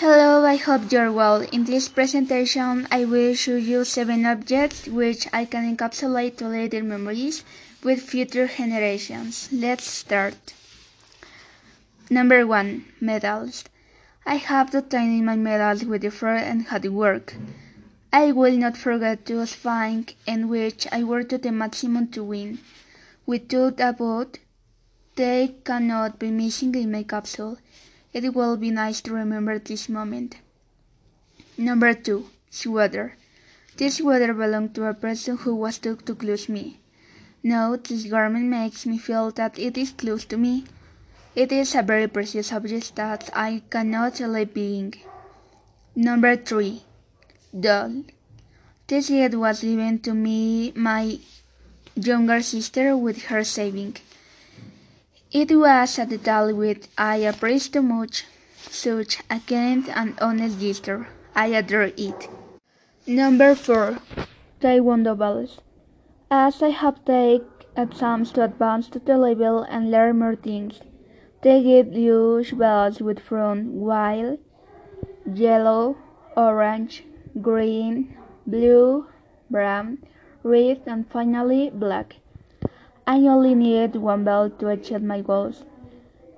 Hello, I hope you're well. In this presentation, I will show you seven objects which I can encapsulate to later memories with future generations. Let's start. Number one, medals. I have tiny my medals with effort and hard work. I will not forget those things in which I worked to the maximum to win. Without a vote, they cannot be missing in my capsule. It will be nice to remember this moment. Number two, sweater. This sweater belonged to a person who was too, close to me. Now, this garment makes me feel that it is close to me. It is a very precious object that I cannot leave being. Number three, doll. This gift was given to me my younger sister with her saving. It was a detail which I appreciate too much, such a kind and honest gesture. I adore it. Number 4. Taekwondo bells. As I have taken exams to advance to the level and learn more things, they give you bells with front white, yellow, orange, green, blue, brown, red, and finally black. I only needed one bell to achieve my goals.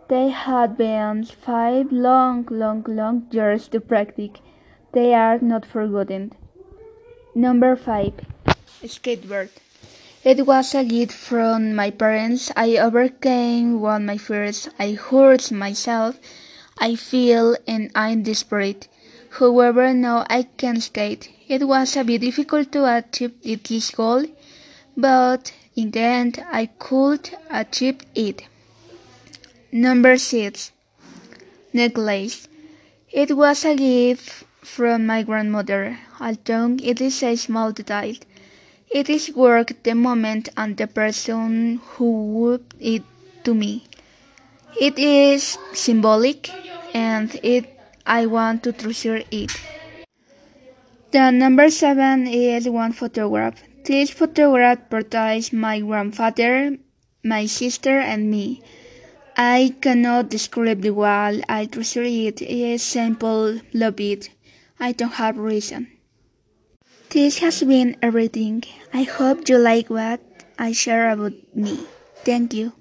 They had been five long, long, long years to practice. They are not forgotten. Number five, skateboard. It was a gift from my parents. I overcame one of my fears. I hurt myself. I feel and I'm desperate. However, now I can skate. It was a bit difficult to achieve this goal, but in the end, I could achieve it. Number 6. Necklace. It was a gift from my grandmother, although it is a small detail. It is worth the moment and the person who would it to me. It is symbolic and it I want to treasure it. The number seven is one photograph. This photograph portrays my grandfather, my sister, and me. I cannot describe the wall. I treasure it. It is simple, love it. I don't have reason. This has been everything. I hope you like what I share about me. Thank you.